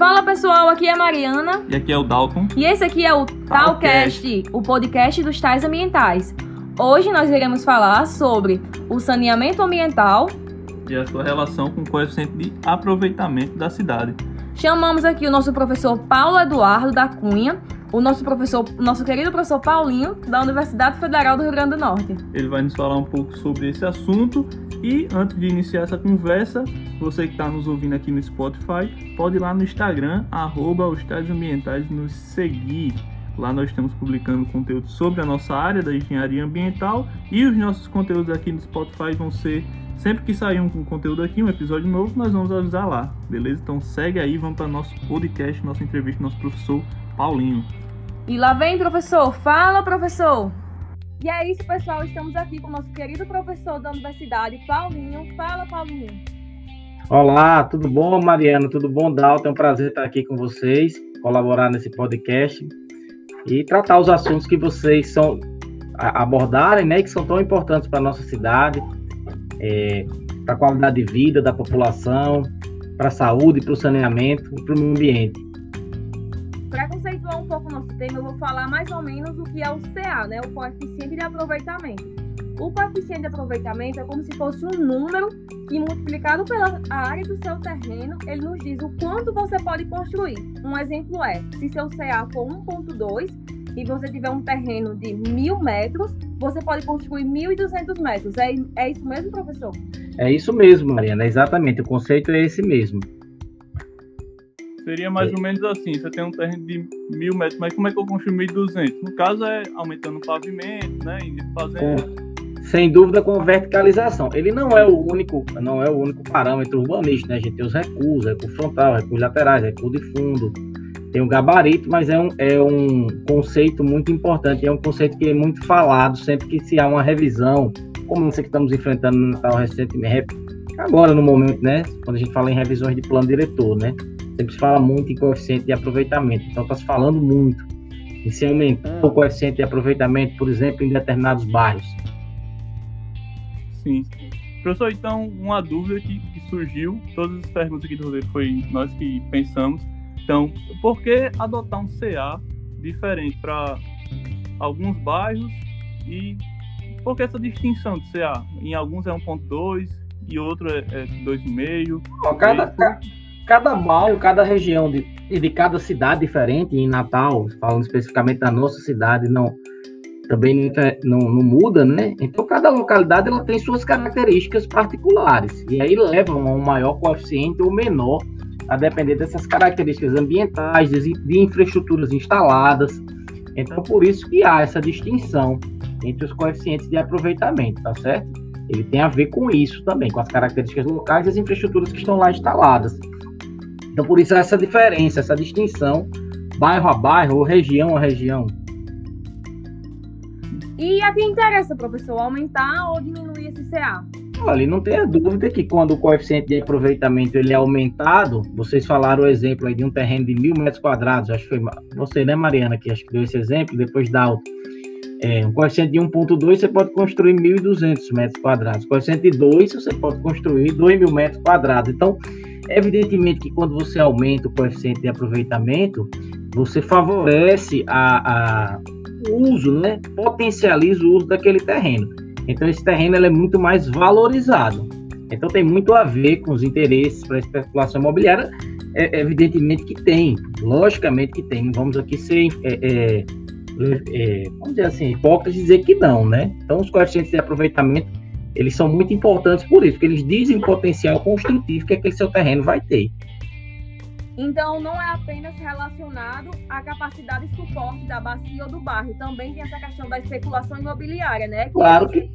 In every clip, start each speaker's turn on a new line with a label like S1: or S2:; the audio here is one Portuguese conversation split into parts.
S1: Fala pessoal, aqui é a Mariana.
S2: E aqui é o Dalton.
S1: E esse aqui é o Talcast, o podcast dos tais ambientais. Hoje nós iremos falar sobre o saneamento ambiental
S2: e a sua relação com o coeficiente de aproveitamento da cidade.
S1: Chamamos aqui o nosso professor Paulo Eduardo da Cunha, o nosso professor, nosso querido professor Paulinho, da Universidade Federal do Rio Grande do Norte.
S2: Ele vai nos falar um pouco sobre esse assunto e antes de iniciar essa conversa, você que está nos ouvindo aqui no Spotify, pode ir lá no Instagram, arroba os Ambientais, nos seguir. Lá nós estamos publicando conteúdo sobre a nossa área da engenharia ambiental e os nossos conteúdos aqui no Spotify vão ser sempre que sair um conteúdo aqui, um episódio novo, nós vamos avisar lá, beleza? Então segue aí, vamos para nosso podcast, nossa entrevista, nosso professor Paulinho.
S1: E lá vem, professor. Fala, professor. E é isso, pessoal. Estamos aqui com o nosso querido professor da universidade, Paulinho. Fala, Paulinho.
S3: Olá, tudo bom, Mariana? Tudo bom, Dalton? É um prazer estar aqui com vocês, colaborar nesse podcast e tratar os assuntos que vocês são abordarem, né, que são tão importantes para a nossa cidade, é, para a qualidade de vida da população, para a saúde, para o saneamento e para o meio ambiente.
S1: Para conceituar um pouco o nosso tema, eu vou falar mais ou menos o que é o CA, né? O coeficiente de aproveitamento. O coeficiente de aproveitamento é como se fosse um número que, multiplicado pela área do seu terreno, ele nos diz o quanto você pode construir. Um exemplo é, se seu CA for 1,2 e você tiver um terreno de mil metros, você pode construir 1.200 metros. É, é isso mesmo, professor?
S3: É isso mesmo, Mariana, exatamente. O conceito é esse mesmo.
S2: Seria mais é. ou menos assim, você tem um terreno de mil metros, mas como é que eu construo 1.200? No caso é aumentando o pavimento, né, e fazendo...
S3: Sem dúvida com verticalização. Ele não é o único, não é o único parâmetro urbanístico, né? A gente tem os recursos, recurso frontal, recursos laterais, recurso de fundo, tem o gabarito, mas é um, é um conceito muito importante, é um conceito que é muito falado sempre que se há uma revisão, como essa que estamos enfrentando no Natal recentemente, agora no momento, né? Quando a gente fala em revisões de plano diretor, né? Sempre se fala muito em coeficiente de aproveitamento, então está se falando muito em se aumentar o coeficiente de aproveitamento, por exemplo, em determinados bairros.
S2: Sim. Professor, então, uma dúvida que, que surgiu, todas as perguntas aqui do roteiro foi nós que pensamos. Então, por que adotar um CA diferente para alguns bairros e por que essa distinção de CA? Em alguns é 1.2 e outro é, é 2,5.
S3: Cada, cada bairro, cada região de, de cada cidade diferente, em Natal, falando especificamente da nossa cidade, não também não, não, muda, né? Então, cada localidade ela tem suas características particulares, e aí levam a um maior coeficiente ou menor, a depender dessas características ambientais, de infraestruturas instaladas. Então, por isso que há essa distinção entre os coeficientes de aproveitamento, tá certo? Ele tem a ver com isso também, com as características locais e as infraestruturas que estão lá instaladas. Então, por isso, essa diferença, essa distinção, bairro a bairro ou região a região.
S1: E a quem interessa, professor, aumentar ou diminuir esse CA?
S3: Olha, não tenha dúvida que quando o coeficiente de aproveitamento ele é aumentado, vocês falaram o exemplo aí de um terreno de mil metros quadrados, acho que foi você, né, Mariana, que acho que deu esse exemplo, depois da é, um coeficiente de 1.2 você pode construir 1.200 metros quadrados, coeficiente de 2 você pode construir 2.000 metros quadrados. Então, Evidentemente que quando você aumenta o coeficiente de aproveitamento, você favorece a, a uso, né? potencializa o uso daquele terreno. Então esse terreno é muito mais valorizado. Então tem muito a ver com os interesses para a especulação imobiliária. É, evidentemente que tem, logicamente que tem. Vamos aqui ser, é, é, é, vamos dizer assim, hipócritas dizer que não, né? Então os coeficientes de aproveitamento eles são muito importantes por isso, porque eles dizem o potencial construtivo que aquele seu terreno vai ter.
S1: Então, não é apenas relacionado à capacidade de suporte da bacia ou do bairro, também tem essa questão da especulação imobiliária, né?
S3: Claro que,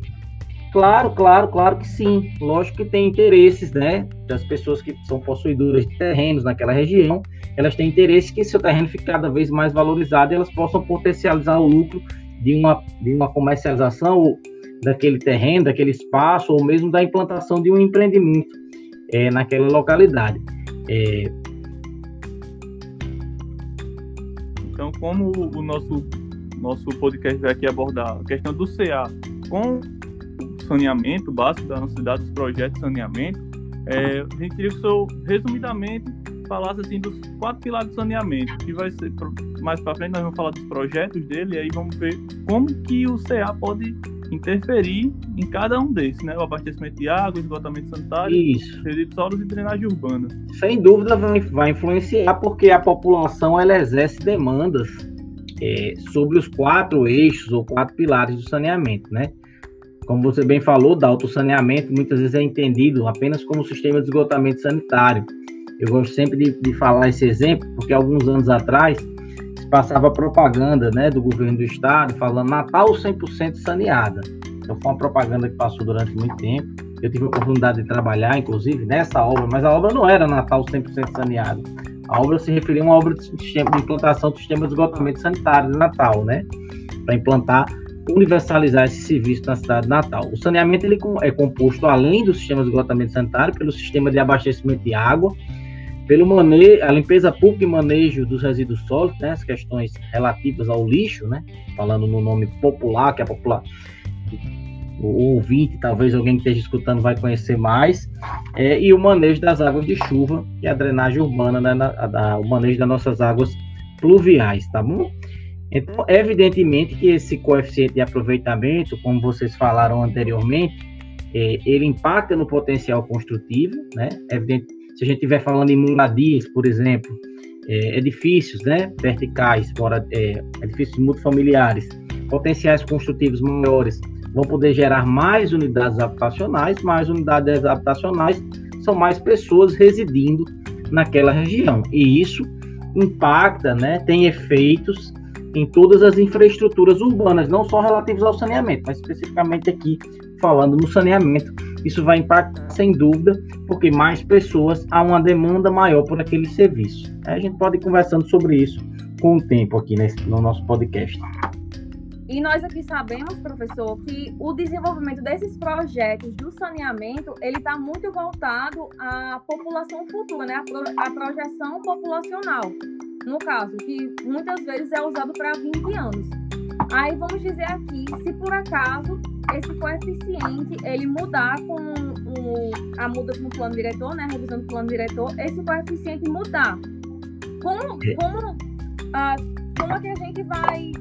S3: claro, claro, claro que sim. Lógico que tem interesses, né? Das pessoas que são possuidoras de terrenos naquela região, elas têm interesse que seu terreno fique cada vez mais valorizado e elas possam potencializar o lucro de uma, de uma comercialização daquele terreno, daquele espaço, ou mesmo da implantação de um empreendimento é, naquela localidade. É...
S2: Então, como o nosso, nosso podcast vai aqui abordar a questão do CA com o saneamento básico da nossa cidade, os projetos de saneamento, é, a gente queria que o senhor, resumidamente, falasse assim dos quatro pilares do saneamento, que vai ser mais para frente nós vamos falar dos projetos dele e aí vamos ver como que o CA pode interferir em cada um desses, né? O abastecimento de água, esgotamento sanitário,
S3: Isso.
S2: sólidos e drenagem urbana.
S3: Sem dúvida vai, vai influenciar porque a população ela exerce demandas é, sobre os quatro eixos ou quatro pilares do saneamento, né? Como você bem falou, da autossaneamento muitas vezes é entendido apenas como sistema de esgotamento sanitário. Eu gosto sempre de, de falar esse exemplo, porque alguns anos atrás passava propaganda né, do governo do estado falando Natal 100% saneada. Então foi uma propaganda que passou durante muito tempo. Eu tive a oportunidade de trabalhar, inclusive, nessa obra, mas a obra não era Natal 100% saneada. A obra se referia a uma obra de, sistema, de implantação do sistema de esgotamento sanitário de Natal, né? Para implantar universalizar esse serviço na cidade de Natal. O saneamento ele é composto, além do sistema de esgotamento sanitário, pelo sistema de abastecimento de água, pelo manejo, a limpeza pública e manejo dos resíduos sólidos, né, as questões relativas ao lixo, né, falando no nome popular, que é popular, o ouvinte, talvez alguém que esteja escutando vai conhecer mais, é, e o manejo das águas de chuva, é a drenagem urbana, né, na, a, o manejo das nossas águas pluviais, tá bom? Então, evidentemente que esse coeficiente de aproveitamento, como vocês falaram anteriormente, é, ele impacta no potencial construtivo, né? Evidente, se a gente estiver falando em moradias, por exemplo, é, edifícios, né, verticais, fora, é, edifícios multifamiliares, potenciais construtivos maiores vão poder gerar mais unidades habitacionais, mais unidades habitacionais são mais pessoas residindo naquela região. E isso impacta, né, tem efeitos em todas as infraestruturas urbanas, não só relativas ao saneamento, mas especificamente aqui falando no saneamento, isso vai impactar sem dúvida, porque mais pessoas há uma demanda maior por aquele serviço. A gente pode ir conversando sobre isso com o tempo aqui nesse, no nosso podcast.
S1: E nós aqui sabemos, professor, que o desenvolvimento desses projetos do saneamento, ele está muito voltado à população futura, né? A projeção populacional no caso, que muitas vezes é usado para 20 anos. Aí vamos dizer aqui, se por acaso esse coeficiente ele mudar com o, a mudança no plano diretor, né, a revisão do plano diretor, esse coeficiente mudar, como, é. como, ah, como é que a gente vai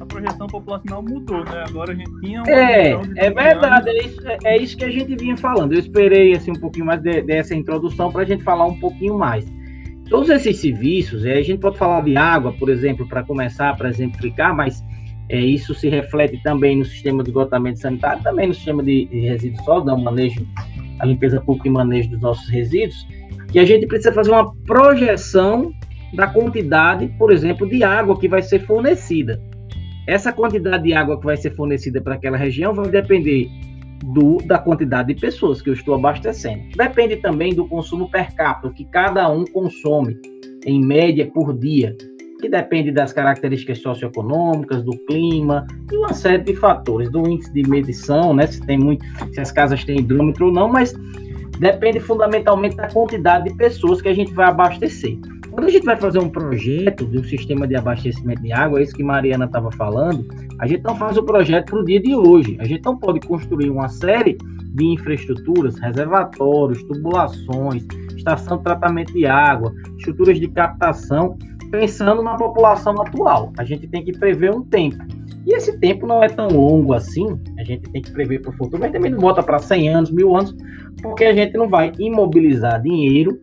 S2: a projeção populacional mudou, né? Agora a gente tinha
S3: É, é verdade, é isso, é isso que a gente vinha falando. Eu esperei assim um pouquinho mais de, dessa introdução para a gente falar um pouquinho mais. Todos esses serviços, a gente pode falar de água, por exemplo, para começar, para exemplificar, mas é, isso se reflete também no sistema de esgotamento sanitário, também no sistema de, resíduos sólidos, o manejo, a limpeza pública e manejo dos nossos resíduos, que a gente precisa fazer uma projeção da quantidade, por exemplo, de água que vai ser fornecida. Essa quantidade de água que vai ser fornecida para aquela região vai depender do, da quantidade de pessoas que eu estou abastecendo. Depende também do consumo per capita, que cada um consome, em média, por dia, que depende das características socioeconômicas, do clima e uma série de fatores, do índice de medição, né, se tem muito, se as casas têm hidrômetro ou não, mas depende fundamentalmente da quantidade de pessoas que a gente vai abastecer. Quando a gente vai fazer um projeto de um sistema de abastecimento de água, é isso que Mariana estava falando, a gente não faz o projeto para o dia de hoje. A gente não pode construir uma série de infraestruturas, reservatórios, tubulações, estação de tratamento de água, estruturas de captação, pensando na população atual. A gente tem que prever um tempo. E esse tempo não é tão longo assim, a gente tem que prever para o futuro, mas também não volta para 100 anos, mil anos, porque a gente não vai imobilizar dinheiro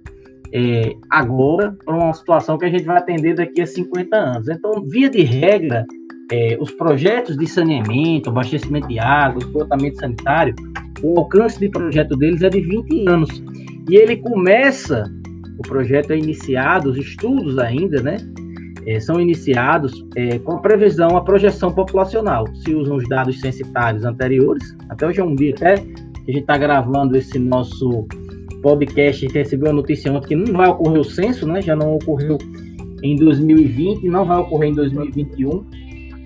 S3: é, agora para uma situação que a gente vai atender daqui a 50 anos. Então, via de regra, é, os projetos de saneamento, abastecimento de água, esgotamento sanitário, o alcance de projeto deles é de 20 anos. E ele começa, projeto é iniciado, os estudos ainda, né? É, são iniciados é, com a previsão, a projeção populacional. Se usam os dados censitários anteriores, até hoje é um dia até que a gente está gravando esse nosso podcast recebeu a notícia ontem que não vai ocorrer o censo, né? Já não ocorreu em 2020, não vai ocorrer em 2021.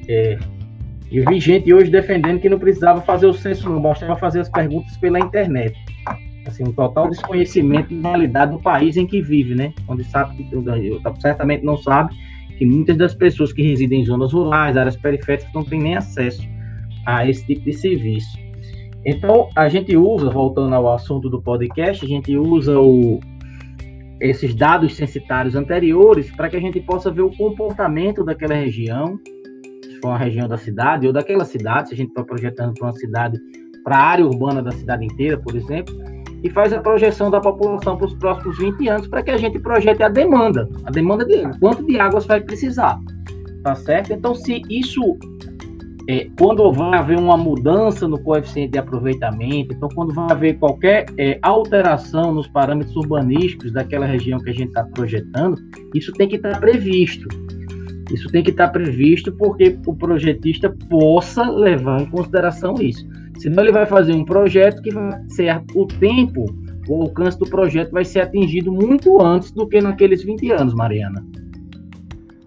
S3: É, eu vi gente hoje defendendo que não precisava fazer o censo, não bastava fazer as perguntas pela internet. Assim, um total desconhecimento da realidade do país em que vive, né? Onde sabe que certamente não sabe que muitas das pessoas que residem em zonas rurais, áreas periféricas, não têm nem acesso a esse tipo de serviço. Então, a gente usa, voltando ao assunto do podcast, a gente usa o, esses dados censitários anteriores para que a gente possa ver o comportamento daquela região, se for uma região da cidade ou daquela cidade, se a gente está projetando para uma cidade, para a área urbana da cidade inteira, por exemplo, e faz a projeção da população para os próximos 20 anos para que a gente projete a demanda, a demanda de quanto de águas vai precisar, tá certo? Então, se isso é, quando vai haver uma mudança no coeficiente de aproveitamento, então quando vai haver qualquer é, alteração nos parâmetros urbanísticos daquela região que a gente está projetando, isso tem que estar tá previsto. Isso tem que estar tá previsto porque o projetista possa levar em consideração isso. Senão ele vai fazer um projeto que vai ser o tempo, o alcance do projeto vai ser atingido muito antes do que naqueles 20 anos, Mariana.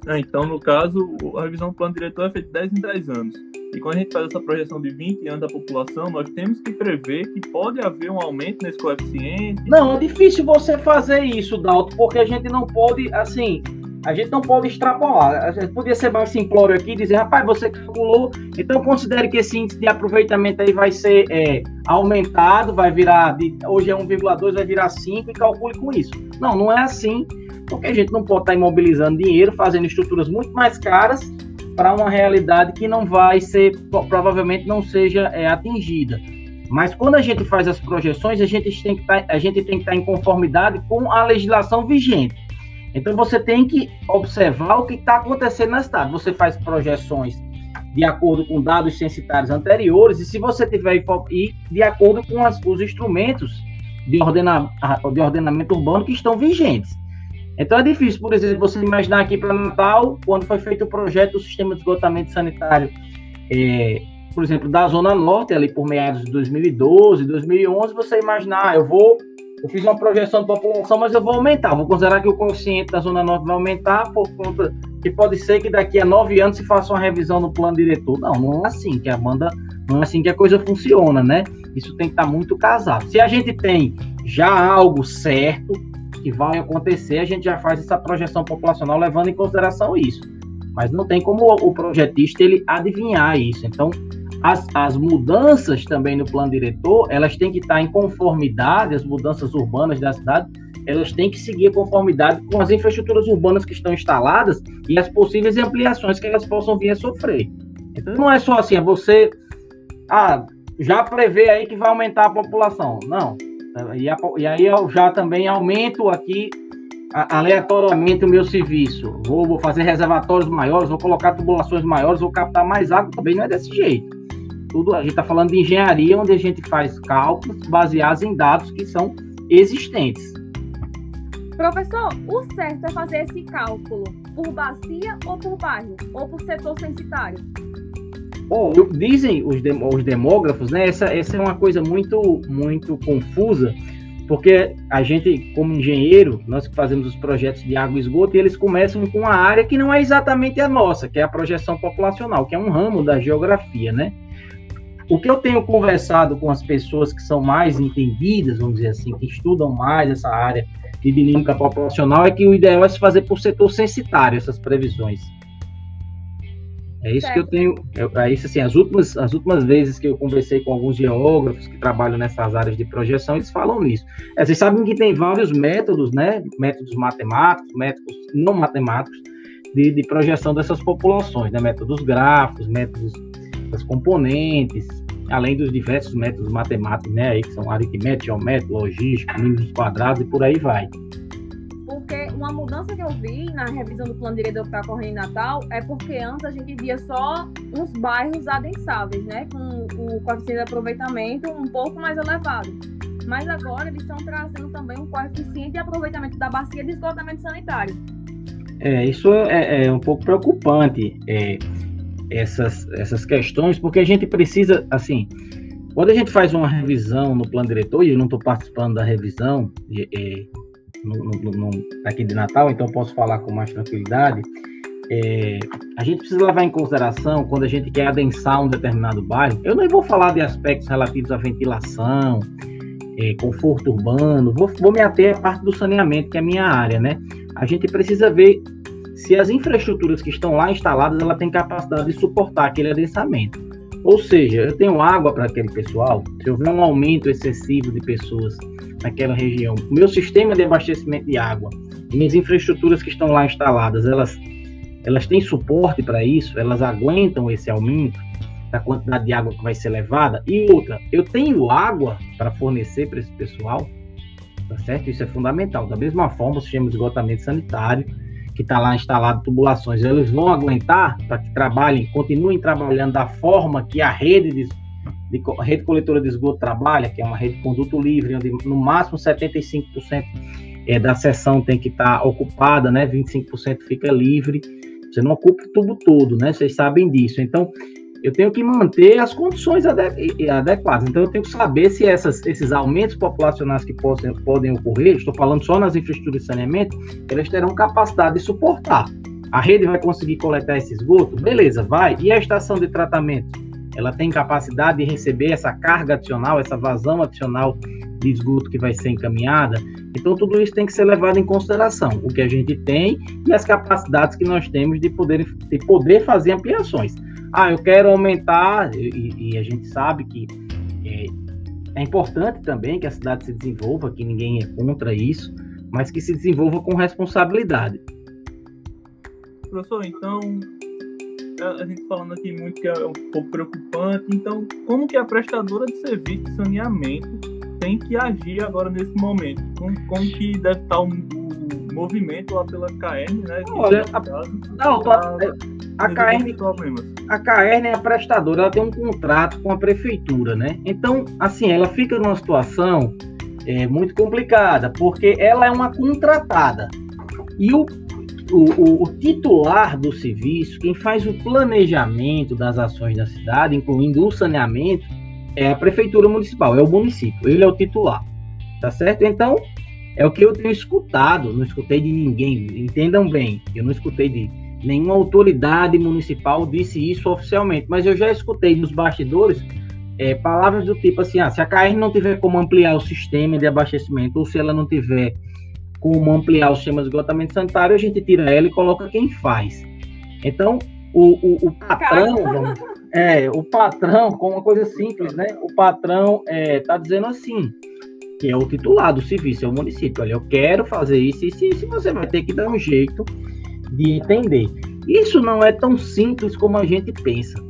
S2: É, então, no caso, a revisão do plano diretor é feita de 10 em 10 anos. E quando a gente faz essa projeção de 20 anos da população, nós temos que prever que pode haver um aumento nesse coeficiente.
S3: Não, é difícil você fazer isso, Dalton, porque a gente não pode, assim, a gente não pode extrapolar. Podia ser mais simplório aqui dizer, rapaz, você calculou, então considere que esse índice de aproveitamento aí vai ser é, aumentado, vai virar, de, hoje é 1,2, vai virar 5 e calcule com isso. Não, não é assim, porque a gente não pode estar imobilizando dinheiro, fazendo estruturas muito mais caras para uma realidade que não vai ser, provavelmente não seja é, atingida. Mas quando a gente faz as projeções, a gente tem que tá, a gente tem que estar tá em conformidade com a legislação vigente. Então você tem que observar o que está acontecendo na cidade. Você faz projeções de acordo com dados censitários anteriores e se você tiver e de acordo com as, os instrumentos de, ordena, de ordenamento urbano que estão vigentes. Então é difícil, por exemplo, você imaginar aqui para Natal, quando foi feito o projeto do sistema de esgotamento sanitário, é, por exemplo, da Zona Norte, ali por meados de 2012, 2011, você imaginar, ah, eu vou, eu fiz uma projeção de população, mas eu vou aumentar, vou considerar que o coeficiente da Zona Norte vai aumentar por conta que pode ser que daqui a nove anos se faça uma revisão no plano diretor. Não, não é assim que a banda, não é assim que a coisa funciona, né? Isso tem que estar muito casado. Se a gente tem já algo certo, que vai acontecer, a gente já faz essa projeção populacional levando em consideração isso. Mas não tem como o projetista ele adivinhar isso. Então, as, as mudanças também no plano diretor, elas têm que estar em conformidade, as mudanças urbanas da cidade, elas têm que seguir a conformidade com as infraestruturas urbanas que estão instaladas e as possíveis ampliações que elas possam vir a sofrer. Então, não é só assim, é você ah, já prevê aí que vai aumentar a população. Não, e, a, e aí eu já também aumento aqui aleatoriamente o meu serviço. Vou, vou, fazer reservatórios maiores, vou colocar tubulações maiores, vou captar mais água, também não é desse jeito. Tudo, a gente está falando de engenharia, onde a gente faz cálculos baseados em dados que são existentes.
S1: Professor, o certo é fazer esse cálculo por bacia ou por bairro? Ou por setor censitário?
S3: Bom, dizem os, os demógrafos, né? Essa, essa é uma coisa muito, muito confusa, porque a gente, como engenheiro, nós que fazemos os projetos de água e esgoto, e eles começam com uma área que não é exatamente a nossa, que é a projeção populacional, que é um ramo da geografia, né? O que eu tenho conversado com as pessoas que são mais entendidas, vamos dizer assim, que estudam mais essa área de dinâmica populacional, é que o ideal é se fazer por setor censitário essas previsões. É isso certo. que eu tenho. É, é isso assim, as últimas, as últimas vezes que eu conversei com alguns geógrafos que trabalham nessas áreas de projeção, eles falam nisso. É, vocês sabem que tem vários métodos, né? Métodos matemáticos, métodos não matemáticos, de, de projeção dessas populações, né? Métodos gráficos, métodos das componentes, além dos diversos métodos matemáticos, né? Aí que são aritmética, geométrica, logística, mínimos quadrados e por aí vai
S1: uma mudança que eu vi na revisão do plano diretor que está ocorrendo em Natal é porque antes a gente via só uns bairros adensáveis, né? Com o coeficiente de aproveitamento um pouco mais elevado. Mas agora eles estão trazendo também um coeficiente de aproveitamento da bacia de esgotamento sanitário.
S3: É, isso é, é um pouco preocupante, é, essas, essas questões, porque a gente precisa, assim, quando a gente faz uma revisão no plano diretor, e eu não estou participando da revisão, é, no, no, no, aqui de Natal, então posso falar com mais tranquilidade. É, a gente precisa levar em consideração quando a gente quer adensar um determinado bairro. Eu não vou falar de aspectos relativos à ventilação, é, conforto urbano, vou, vou me ater à parte do saneamento, que é a minha área, né? A gente precisa ver se as infraestruturas que estão lá instaladas ela tem capacidade de suportar aquele adensamento. Ou seja, eu tenho água para aquele pessoal, se houver um aumento excessivo de pessoas naquela região, meu sistema de abastecimento de água, minhas infraestruturas que estão lá instaladas, elas, elas têm suporte para isso, elas aguentam esse aumento da quantidade de água que vai ser levada. E outra, eu tenho água para fornecer para esse pessoal, tá certo? Isso é fundamental. Da mesma forma, o sistema de esgotamento sanitário, que está lá instalado tubulações, eles vão aguentar para que trabalhem, continuem trabalhando da forma que a rede de, de rede coletora de esgoto trabalha, que é uma rede de conduto livre, onde no máximo 75% é, da seção tem que estar tá ocupada, né? 25% fica livre. Você não ocupa o tubo todo, né? Vocês sabem disso. Então, eu tenho que manter as condições adequadas. Então, eu tenho que saber se essas, esses aumentos populacionais que possam, podem ocorrer, estou falando só nas infraestruturas de saneamento, elas terão capacidade de suportar. A rede vai conseguir coletar esse esgoto? Beleza, vai. E a estação de tratamento? Ela tem capacidade de receber essa carga adicional, essa vazão adicional de esgoto que vai ser encaminhada? Então, tudo isso tem que ser levado em consideração, o que a gente tem e as capacidades que nós temos de poder, de poder fazer ampliações. Ah, eu quero aumentar, e, e a gente sabe que é, é, importante também que a cidade se desenvolva, que ninguém é contra isso, mas que se desenvolva com responsabilidade.
S2: Professor, então, a gente falando aqui muito que é um pouco preocupante, então, como que a prestadora de serviço de saneamento tem que agir agora nesse momento? Como, como que deve estar o, o movimento lá pela KM, né?
S3: Olha, a, não, tá, a, KM, a KM é a prestadora, ela tem um contrato com a prefeitura, né? Então, assim, ela fica numa situação é, muito complicada, porque ela é uma contratada. E o, o, o, titular do serviço, quem faz o planejamento das ações da cidade, incluindo o saneamento, é a prefeitura municipal, é o município, ele é o titular, tá certo? Então, é o que eu tenho escutado, não escutei de ninguém, entendam bem, eu não escutei de nenhuma autoridade municipal disse isso oficialmente, mas eu já escutei nos bastidores é, palavras do tipo assim, ah, se a KR não tiver como ampliar o sistema de abastecimento, ou se ela não tiver como ampliar o sistema de esgotamento sanitário, a gente tira ela e coloca quem faz. Então, o, o, o patrão, vamos, é, o patrão, com uma coisa simples, né? O patrão é, tá dizendo assim, que é o titular do serviço, é o município. Olha, eu quero fazer isso, isso, isso, você vai ter que dar um jeito de entender. Isso não é tão simples como a gente pensa.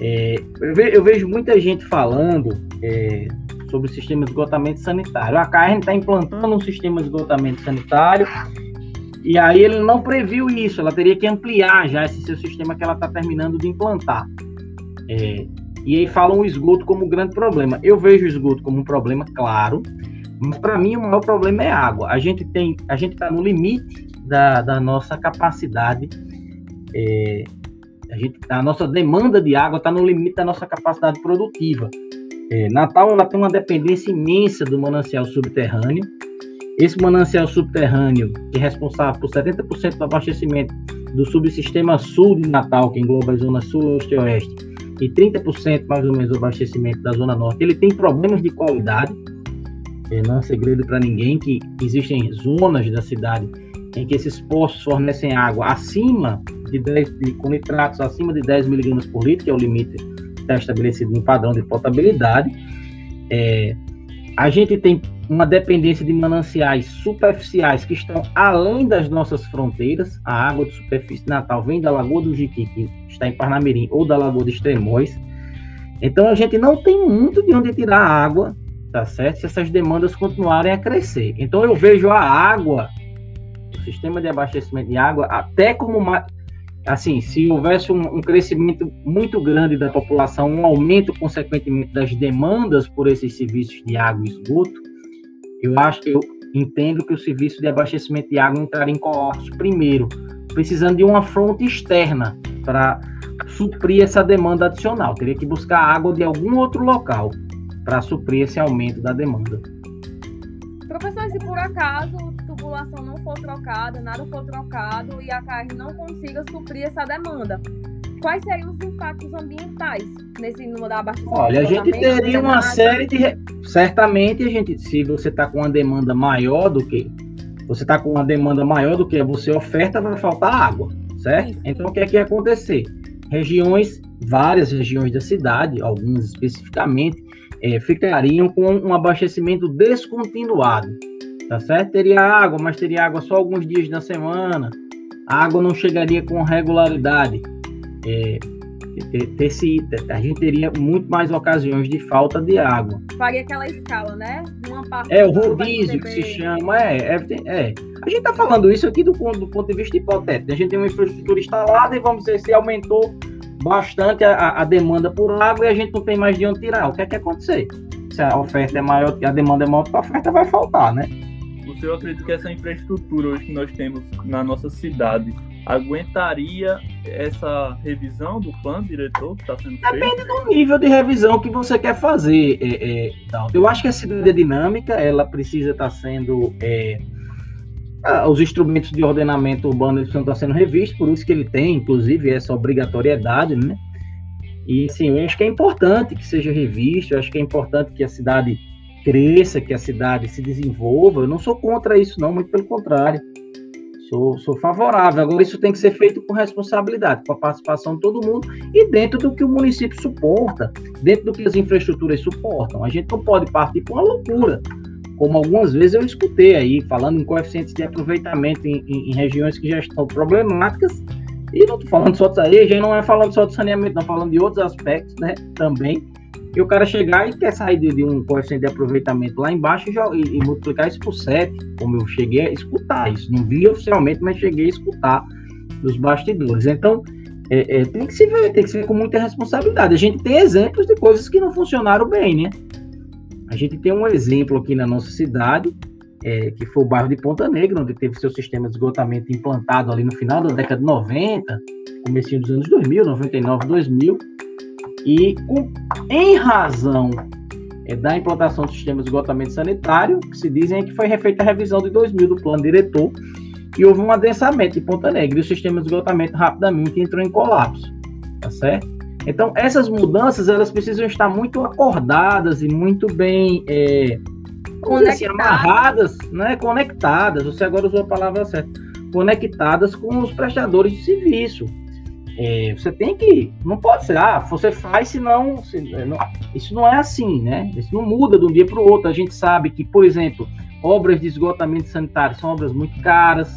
S3: É, eu, vejo muita gente falando é, sobre o sistema de esgotamento sanitário. A Carne está implantando um sistema de esgotamento sanitário e aí ele não previu isso. Ela teria que ampliar já esse seu sistema que ela está terminando de implantar. É, e aí falam o esgoto como grande problema. Eu vejo o esgoto como um problema, claro, mas para mim o maior problema é água. A gente tem, a gente está no limite da, da nossa capacidade, é, a, gente, a nossa demanda de água está no limite da nossa capacidade produtiva. É, Natal ela tem uma dependência imensa do manancial subterrâneo. Esse manancial subterrâneo, que é responsável por 70% do abastecimento do subsistema sul de Natal, que engloba a zona sul, oeste e oeste, e 30% mais ou menos do abastecimento da Zona Norte, ele tem problemas de qualidade. É, não é segredo para ninguém que existem zonas da cidade em que esses poços fornecem água acima de 10, de, com nitratos acima de 10 miligramas por litro, que é o limite que está estabelecido no padrão de potabilidade. É, a gente tem uma dependência de mananciais superficiais que estão além das nossas fronteiras. A água de superfície natal vem da Lagoa do Jiqui, que está em Parnamirim, ou da Lagoa de Extremóis. Então a gente não tem muito de onde tirar água, tá certo? Se essas demandas continuarem a crescer. Então eu vejo a água, o sistema de abastecimento de água, até como assim, se houvesse um, um, crescimento muito grande da população, um aumento consequentemente das demandas por esses serviços de água e esgoto, eu acho que eu entendo que o serviço de abastecimento de água entraria em colapso primeiro, precisando de uma fonte externa para suprir essa demanda adicional. Teria que buscar água de algum outro local para suprir esse aumento da demanda.
S1: Professor, se por acaso a tubulação não for trocada, nada for trocado e a carne não consiga suprir essa demanda, quais seriam os impactos ambientais nesse número da abastecimento?
S3: Olha, a gente teria uma série de. Certamente, a gente, se você está com uma demanda maior do que. Você está com uma demanda maior do que você oferta, vai faltar água, certo? Isso. Então, o que é que ia acontecer? Regiões várias regiões da cidade, algumas especificamente, é, ficariam com um abastecimento descontinuado, tá certo? Teria água, mas teria água só alguns dias na semana, a água não chegaria com regularidade. É, ter, ter se, a gente teria muito mais ocasiões de falta de água.
S1: Faria aquela escala, né? Uma parte
S3: é, o rodízio que se chama, é, é, é. A gente está falando isso aqui do, do ponto de vista hipotético. A gente tem uma infraestrutura instalada e vamos dizer se aumentou bastante a, a, demanda por água e a gente não tem mais de onde tirar. O que é que acontecer? Se a oferta é maior, a demanda é maior, a oferta vai faltar, né?
S2: O senhor acredita que essa infraestrutura hoje que nós temos na nossa cidade aguentaria essa revisão do plano diretor que está sendo
S3: feito? Depende do nível de revisão que você quer fazer, é, é, Eu acho que a cidade é dinâmica, ela precisa estar tá sendo. É, os instrumentos de ordenamento urbano estão sendo revistos, por isso que ele tem, inclusive, essa obrigatoriedade, né? E sim, eu acho que é importante que seja revisto, eu acho que é importante que a cidade cresça, que a cidade se desenvolva. Eu não sou contra isso, não, muito pelo contrário. Sou, sou favorável. Agora, isso tem que ser feito com responsabilidade, com a participação de todo mundo e dentro do que o município suporta, dentro do que as infraestruturas suportam. A gente não pode partir para uma loucura, como algumas vezes eu escutei aí, falando em coeficientes de aproveitamento em, em, em regiões que já estão problemáticas. E não estou falando só disso aí, a gente não é falando só de saneamento, não falando de outros aspectos, né, também e o cara chegar e quer sair de, de um coeficiente de aproveitamento lá embaixo e, e, multiplicar isso por 7, como eu cheguei a escutar isso. Não vi oficialmente, mas cheguei a escutar dos bastidores. Então, é, é, tem que se ver, tem que se ver com muita responsabilidade. A gente tem exemplos de coisas que não funcionaram bem, né? A gente tem um exemplo aqui na nossa cidade, é, que foi o bairro de Ponta Negra, onde teve seu sistema de esgotamento implantado ali no final da década de 90, começo dos anos 2000, 99, 2000, e com, em razão é, da implantação do sistema de esgotamento sanitário, que se dizem que foi refeita a revisão de 2000 do plano diretor e houve um adensamento de Ponta Negra e o sistema de esgotamento rapidamente entrou em colapso, tá certo? Então, essas mudanças, elas precisam estar muito acordadas e muito bem é, assim, amarradas, né, conectadas, você agora usou a palavra certa, conectadas com os prestadores de serviço, é, você tem que. Não pode ser, ah, você faz, senão. Se, não, isso não é assim, né? Isso não muda de um dia para o outro. A gente sabe que, por exemplo, obras de esgotamento sanitário são obras muito caras,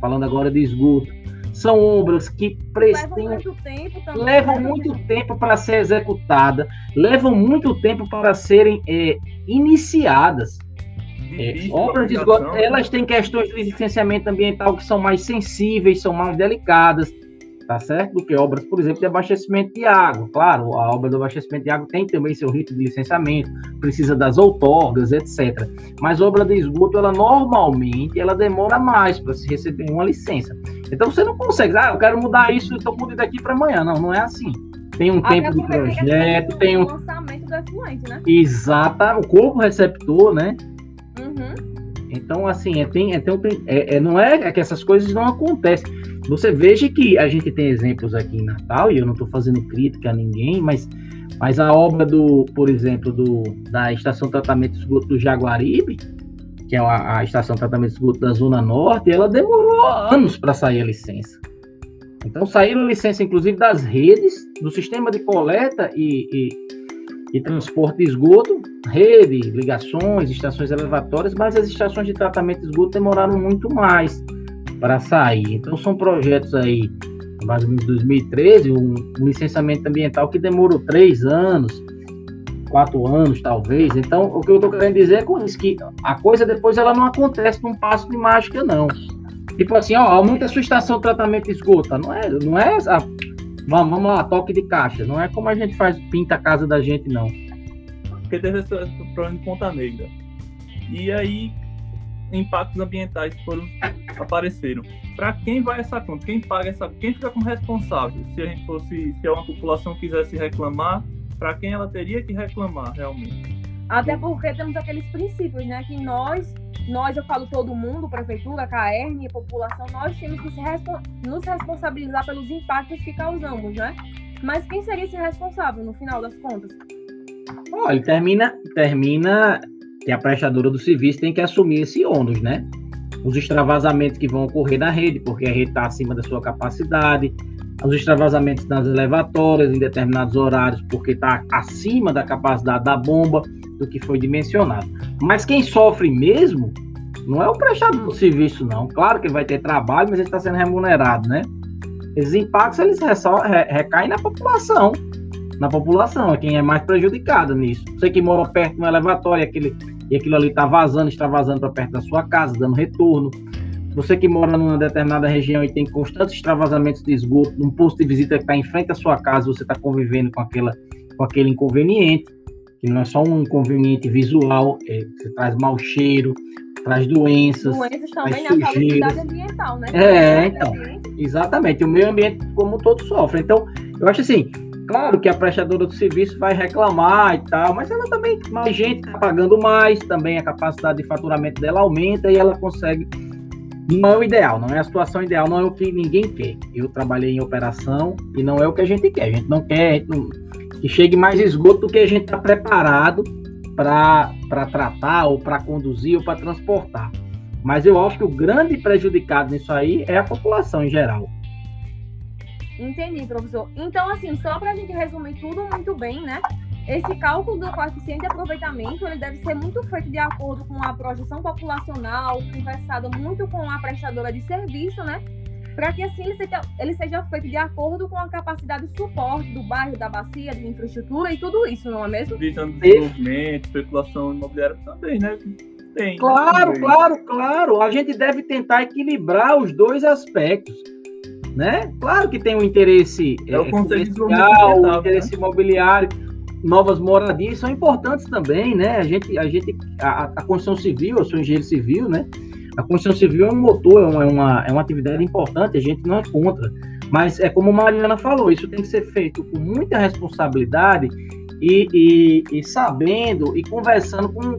S3: falando agora de esgoto. São obras que prestem, levam muito tempo, também, levam né? muito tempo para ser executada, levam muito tempo para serem é, iniciadas. É, obras de esgoto, elas têm questões de licenciamento ambiental que são mais sensíveis, são mais delicadas tá certo? Do que obras, por exemplo, de abastecimento de água. Claro, a obra do abastecimento de água tem também seu rito de licenciamento, precisa das outorgas, etc. Mas obra de esgoto, ela normalmente, ela demora mais para se receber uma licença. Então você não consegue, ah, eu quero mudar isso, estou mudando daqui para amanhã. Não, não é assim. Tem um Até tempo de projeto, tem um
S1: lançamento do efluente, né?
S3: Exata, o corpo receptor, né? Uhum. Então, assim, é, tem, é, tem, é, é, não é que essas coisas não acontecem. Você veja que a gente tem exemplos aqui em Natal, e eu não estou fazendo crítica a ninguém, mas, mas a obra do, por exemplo, do, da estação de tratamento de esgoto do Jaguaribe, que é a, a estação de tratamento de esgoto da Zona Norte, ela demorou anos para sair a licença. Então saíram licença, inclusive, das redes, do sistema de coleta e, e, e transporte de esgoto, rede, ligações, estações elevatórias, mas as estações de tratamento de esgoto demoraram muito mais para sair. Então são projetos aí, mais ou menos 2013, um, um licenciamento ambiental que demorou três anos, quatro anos talvez. Então o que eu estou querendo dizer é com isso que a coisa depois ela não acontece num passo de mágica não. Tipo assim, ó, aumenta a sua estação de tratamento de. Não é, não é a, vamos, lá, toque de caixa. Não é como a gente faz, pinta a casa da gente, não.
S2: Porque teve esse problema de Ponta Negra. E aí impactos ambientais foram apareceram. Para quem vai essa conta? Quem paga essa? Quem fica como responsável? Se a gente fosse, se uma população quisesse reclamar, para quem ela teria que reclamar realmente?
S1: Até porque temos aqueles princípios, né? Que nós, nós, eu falo todo mundo, prefeitura, CAERN, população, nós temos que respo nos responsabilizar pelos impactos que causamos, né? Mas quem seria esse responsável no final das contas?
S3: Olha, termina, termina que a prestadora do serviço tem que assumir esse ônus, né? Os extravasamentos que vão ocorrer na rede, porque a rede está acima da sua capacidade, os extravasamentos nas elevatórias em determinados horários, porque está acima da capacidade da bomba do que foi dimensionado. Mas quem sofre mesmo não é o prestador do serviço, não. Claro que ele vai ter trabalho, mas ele está sendo remunerado, né? Esses impactos eles recaem na população. Na população, é quem é mais prejudicado nisso. Você que mora perto de um elevatório aquele, e aquilo ali está vazando, está vazando para perto da sua casa, dando retorno. Você que mora numa determinada região e tem constantes extravasamentos de esgoto, um posto de visita que está em frente à sua casa, você está convivendo com, aquela, com aquele inconveniente, que não é só um inconveniente visual, é, você traz mau cheiro, traz doenças.
S1: Doenças também na saúde ambiental, né? É,
S3: então. Exatamente. O meio ambiente como todo sofre. Então, eu acho assim, claro que a prestadora do serviço vai reclamar e tal, mas ela também, mais gente está pagando mais, também a capacidade de faturamento dela aumenta e ela consegue. Não é o ideal, não é a situação ideal, não é o que ninguém quer. Eu trabalhei em operação e não é o que a gente quer. A gente não quer não, que chegue mais esgoto do que a gente está preparado para tratar, ou para conduzir, ou para transportar. Mas eu acho que o grande prejudicado nisso aí é a população em geral.
S1: Entendi, professor. Então, assim, só para a gente resumir tudo muito bem, né? Esse cálculo do coeficiente de aproveitamento ele deve ser muito feito de acordo com a projeção populacional, conversado muito com a prestadora de serviço, né? para que assim ele seja, ele seja feito de acordo com a capacidade de suporte do bairro, da bacia, de infraestrutura e tudo isso, não é mesmo?
S2: Visando desenvolvimento, especulação imobiliária também, né?
S3: Tem. Claro, né? claro, claro. A gente deve tentar equilibrar os dois aspectos. Né? Claro que tem o interesse
S2: é, o
S3: comercial, o interesse né? imobiliário, novas moradias são importantes também, né? A gente, a gente, a, a construção civil, eu sou engenheiro civil, né? A construção civil é um motor, é uma, é uma atividade importante, a gente não é contra. Mas é como a Mariana falou, isso tem que ser feito com muita responsabilidade e, e, e sabendo e conversando com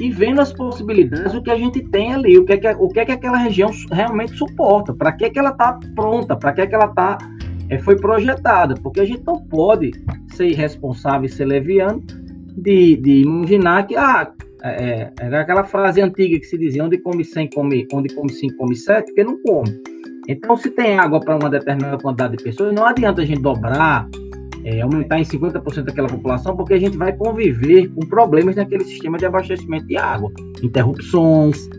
S3: e vendo as possibilidades, o que a gente tem ali, o que é que, o que, é que aquela região realmente suporta, para que, é que ela está pronta, para que, é que ela tá, é, foi projetada, porque a gente não pode ser irresponsável e ser leviano de, de imaginar que ah, é, é, é aquela frase antiga que se dizia: onde come 100, come, onde come 5, come 7, porque não come. Então, se tem água para uma determinada quantidade de pessoas, não adianta a gente dobrar, é, aumentar em 50% daquela população, porque a gente vai conviver com problemas naquele sistema de abastecimento de água. Interrupções,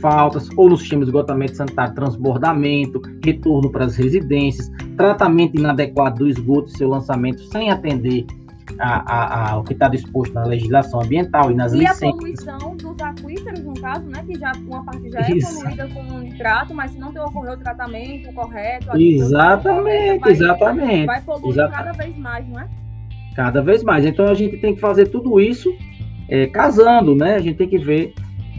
S3: faltas, ou no sistema de esgotamento sanitário, transbordamento, retorno para as residências, tratamento inadequado do esgoto, seu lançamento sem atender a, a, a, o que está disposto na legislação ambiental e nas
S1: e
S3: licenças.
S1: E a poluição dos aquíferos, no caso, né, que já uma parte já é Isso. poluída com nitrato, mas se não tem ocorrido o tratamento correto...
S3: Exatamente, vai, exatamente.
S1: Vai poluir exatamente. cada vez mais, não é?
S3: Cada vez mais. Então a gente tem que fazer tudo isso é, casando, né? A gente tem que ver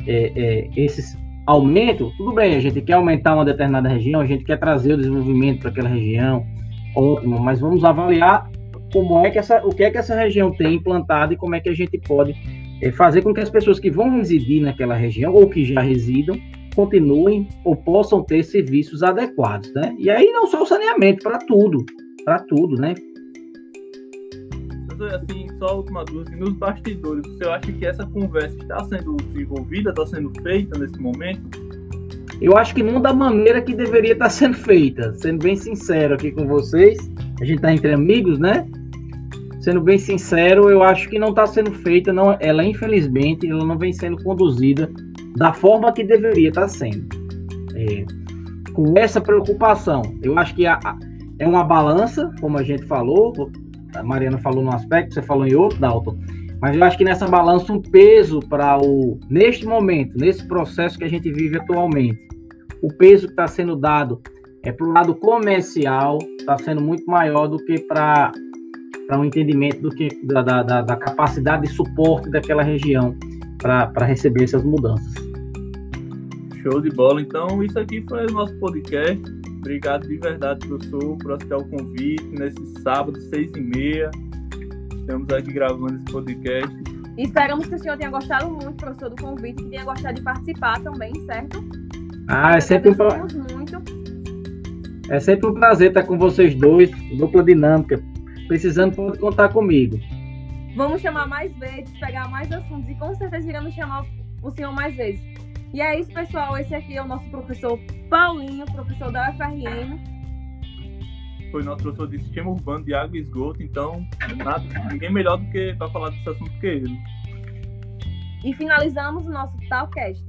S3: é, é, esses aumentos. Tudo bem, a gente quer aumentar uma determinada região, a gente quer trazer o desenvolvimento para aquela região, ótimo, mas vamos avaliar como é que essa, o que é que essa região tem implantado e como é que a gente pode é, fazer com que as pessoas que vão residir naquela região ou que já residam continuem ou possam ter serviços adequados, né? E aí não só o saneamento, para tudo, para tudo, né?
S2: Assim, só a última dúvida, nos bastidores, você acha que essa conversa está sendo desenvolvida, está sendo feita nesse momento?
S3: Eu acho que não da maneira que deveria estar sendo feita, sendo bem sincero aqui com vocês, a gente está entre amigos, né? sendo bem sincero, eu acho que não está sendo feita, não, ela infelizmente ela não vem sendo conduzida da forma que deveria estar tá sendo. É, com essa preocupação, eu acho que a, a, é uma balança, como a gente falou, a Mariana falou num aspecto, você falou em outro, Dalton, mas eu acho que nessa balança um peso para o neste momento, nesse processo que a gente vive atualmente, o peso que está sendo dado é para o lado comercial, está sendo muito maior do que para para um entendimento do que da, da, da, capacidade de suporte daquela região para receber essas mudanças.
S2: Show de bola. Então, isso aqui foi o nosso podcast. Obrigado de verdade, professor, por aceitar o convite nesse sábado, seis e meia. Estamos aqui gravando esse podcast.
S1: Esperamos que o senhor tenha gostado muito, professor, do convite, que tenha gostado de participar também, certo?
S3: Ah, é sempre um prazer. É sempre um prazer estar com vocês dois, dupla dinâmica. Precisando, pode contar comigo.
S1: Vamos chamar mais vezes, pegar mais assuntos e com certeza iremos chamar o senhor mais vezes. E é isso, pessoal. Esse aqui é o nosso professor Paulinho, professor da UFRN.
S2: foi nosso professor de sistema urbano de água e esgoto, então nada, ninguém melhor do que para falar desse assunto que ele.
S1: E finalizamos o nosso Talcast.